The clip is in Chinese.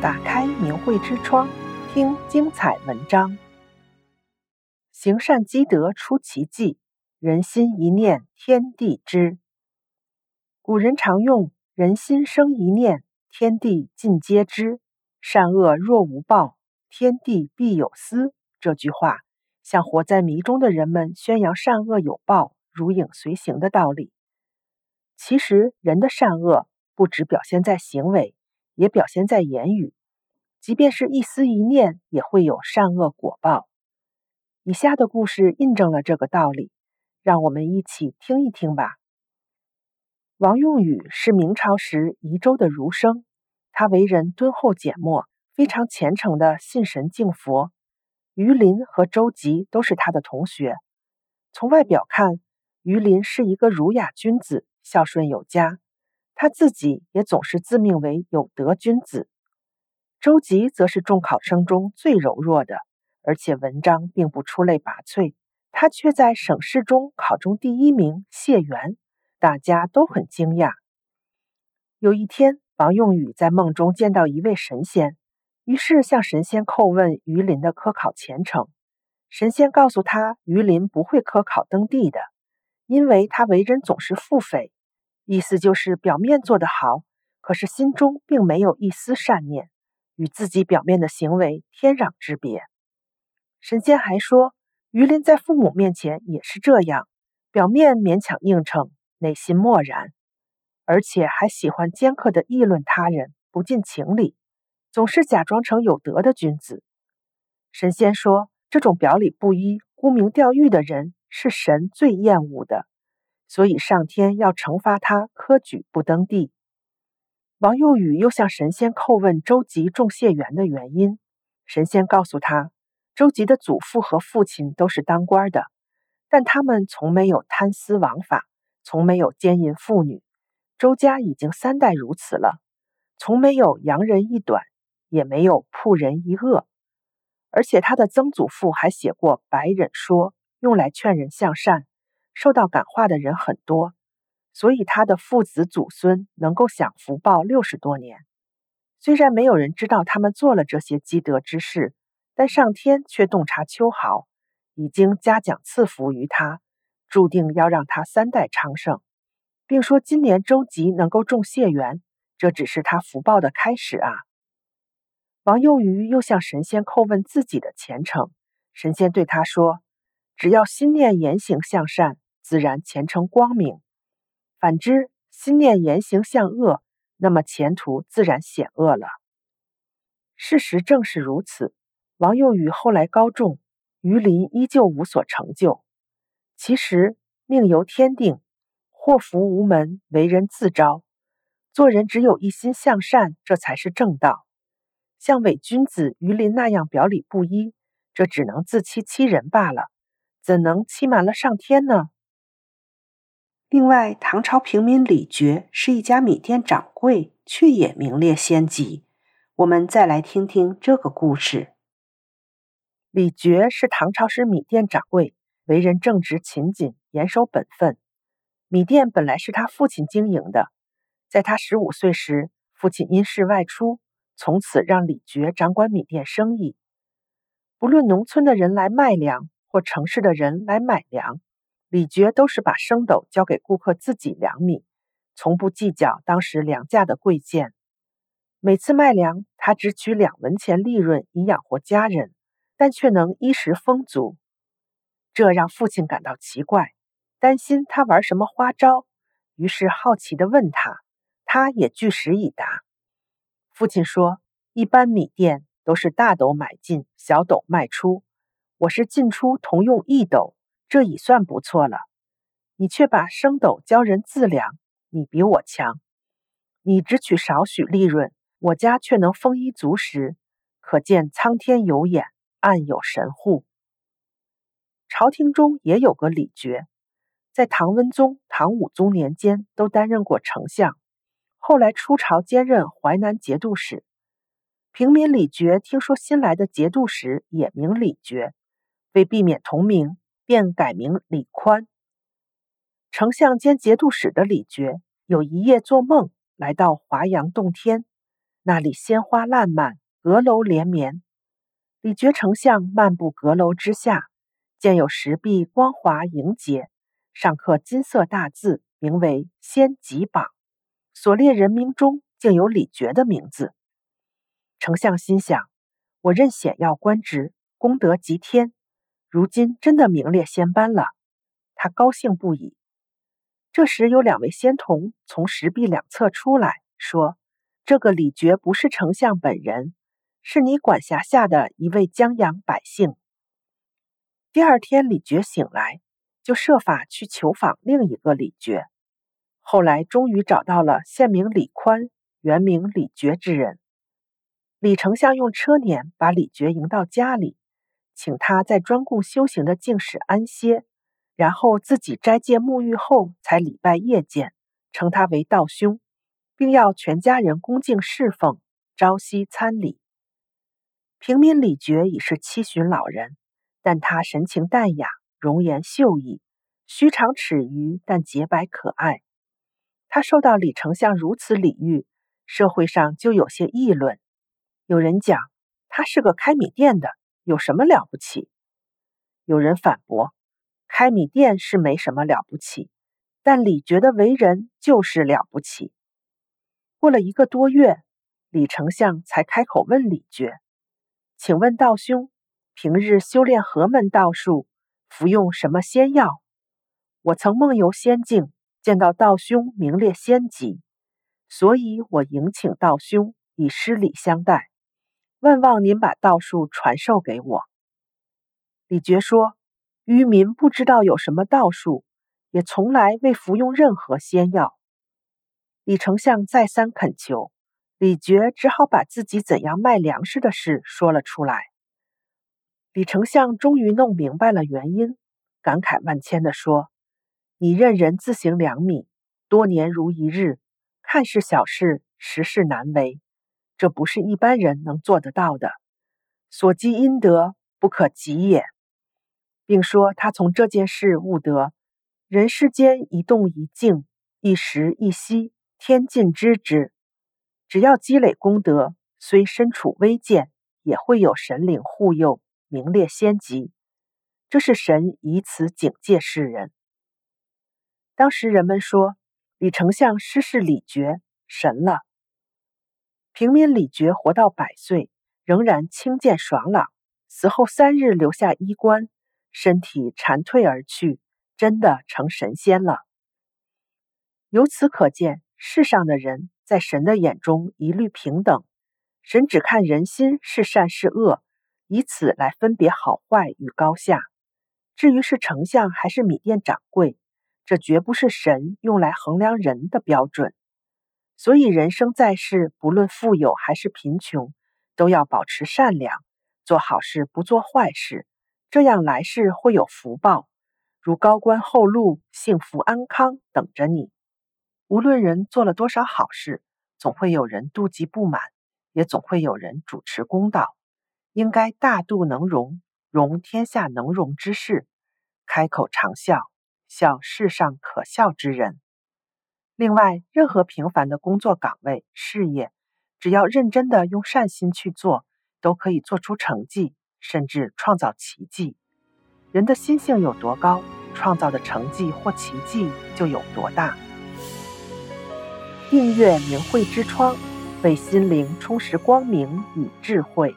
打开明慧之窗，听精彩文章。行善积德出奇迹，人心一念天地知。古人常用“人心生一念，天地尽皆知；善恶若无报，天地必有私”这句话，向活在迷中的人们宣扬善恶有报、如影随形的道理。其实，人的善恶不只表现在行为。也表现在言语，即便是一思一念，也会有善恶果报。以下的故事印证了这个道理，让我们一起听一听吧。王用宇是明朝时宜州的儒生，他为人敦厚俭默，非常虔诚的信神敬佛。于林和周吉都是他的同学。从外表看，于林是一个儒雅君子，孝顺有加。他自己也总是自命为有德君子，周吉则是众考生中最柔弱的，而且文章并不出类拔萃，他却在省试中考中第一名，解元，大家都很惊讶。有一天，王用宇在梦中见到一位神仙，于是向神仙叩问榆林的科考前程。神仙告诉他，榆林不会科考登第的，因为他为人总是腹诽。意思就是表面做得好，可是心中并没有一丝善念，与自己表面的行为天壤之别。神仙还说，于林在父母面前也是这样，表面勉强应承，内心漠然，而且还喜欢尖刻地议论他人，不近情理，总是假装成有德的君子。神仙说，这种表里不一、沽名钓誉的人，是神最厌恶的。所以上天要惩罚他科举不登第。王用禹又向神仙叩问周吉中解元的原因，神仙告诉他，周吉的祖父和父亲都是当官的，但他们从没有贪私枉法，从没有奸淫妇女，周家已经三代如此了，从没有扬人一短，也没有曝人一恶，而且他的曾祖父还写过《白忍说》，用来劝人向善。受到感化的人很多，所以他的父子祖孙能够享福报六十多年。虽然没有人知道他们做了这些积德之事，但上天却洞察秋毫，已经嘉奖赐福于他，注定要让他三代昌盛，并说今年周吉能够中解元，这只是他福报的开始啊。王用禹又向神仙叩问自己的前程，神仙对他说：“只要心念言行向善。”自然前程光明。反之，心念言行向恶，那么前途自然险恶了。事实正是如此。王幼宇后来高中，于林依旧无所成就。其实命由天定，祸福无门，为人自招。做人只有一心向善，这才是正道。像伪君子于林那样表里不一，这只能自欺欺人罢了，怎能欺瞒了上天呢？另外，唐朝平民李傕是一家米店掌柜，却也名列仙籍。我们再来听听这个故事。李傕是唐朝时米店掌柜，为人正直勤谨，严守本分。米店本来是他父亲经营的，在他十五岁时，父亲因事外出，从此让李傕掌管米店生意。不论农村的人来卖粮，或城市的人来买粮。李傕都是把升斗交给顾客自己量米，从不计较当时粮价的贵贱。每次卖粮，他只取两文钱利润以养活家人，但却能衣食丰足。这让父亲感到奇怪，担心他玩什么花招，于是好奇地问他，他也据实以答。父亲说：“一般米店都是大斗买进，小斗卖出，我是进出同用一斗。”这已算不错了，你却把升斗教人自量，你比我强。你只取少许利润，我家却能丰衣足食，可见苍天有眼，暗有神护。朝廷中也有个李傕，在唐文宗、唐武宗年间都担任过丞相，后来出朝兼任淮南节度使。平民李傕听说新来的节度使也名李傕，为避免同名。便改名李宽。丞相兼节度使的李傕有一夜做梦，来到华阳洞天，那里鲜花烂漫，阁楼连绵。李傕丞相漫步阁楼之下，见有石壁光滑莹洁，上刻金色大字，名为“仙吉榜”。所列人名中，竟有李傕的名字。丞相心想：我任显要官职，功德极天，如今真的名列仙班了。他高兴不已。这时，有两位仙童从石壁两侧出来，说：“这个李傕不是丞相本人。”是你管辖下的一位江洋百姓。第二天，李傕醒来，就设法去求访另一个李傕。后来，终于找到了现名李宽、原名李傕之人。李丞相用车辇把李傕迎到家里，请他在专供修行的净室安歇，然后自己斋戒沐浴后，才礼拜谒见，称他为道兄，并要全家人恭敬侍奉，朝夕参礼。平民李傕已是七旬老人，但他神情淡雅，容颜秀逸，须长齿余，但洁白可爱。他受到李丞相如此礼遇，社会上就有些议论。有人讲他是个开米店的，有什么了不起？有人反驳，开米店是没什么了不起，但李觉的为人就是了不起。过了一个多月，李丞相才开口问李觉。请问道兄，平日修炼何门道术，服用什么仙药？我曾梦游仙境，见到道兄名列仙籍，所以我迎请道兄以施礼相待，万望您把道术传授给我。李傕说：“愚民不知道有什么道术，也从来未服用任何仙药。”李丞相再三恳求。李傕只好把自己怎样卖粮食的事说了出来。李丞相终于弄明白了原因，感慨万千地说：“你任人自行粮米，多年如一日，看似小事，实是难为。这不是一般人能做得到的，所积阴德不可及也。”并说他从这件事悟得：人世间一动一静，一时一息，天尽知之。只要积累功德，虽身处危贱，也会有神灵护佑，名列仙籍。这是神以此警戒世人。当时人们说，李丞相失事李傕神了。平民李傕活到百岁，仍然清健爽朗，死后三日留下衣冠，身体残退而去，真的成神仙了。由此可见，世上的人。在神的眼中一律平等，神只看人心是善是恶，以此来分别好坏与高下。至于是丞相还是米店掌柜，这绝不是神用来衡量人的标准。所以人生在世，不论富有还是贫穷，都要保持善良，做好事不做坏事，这样来世会有福报，如高官厚禄、幸福安康等着你。无论人做了多少好事，总会有人妒忌不满，也总会有人主持公道。应该大度能容，容天下能容之事，开口常笑，笑世上可笑之人。另外，任何平凡的工作岗位、事业，只要认真的用善心去做，都可以做出成绩，甚至创造奇迹。人的心性有多高，创造的成绩或奇迹就有多大。订阅明慧之窗，为心灵充实光明与智慧。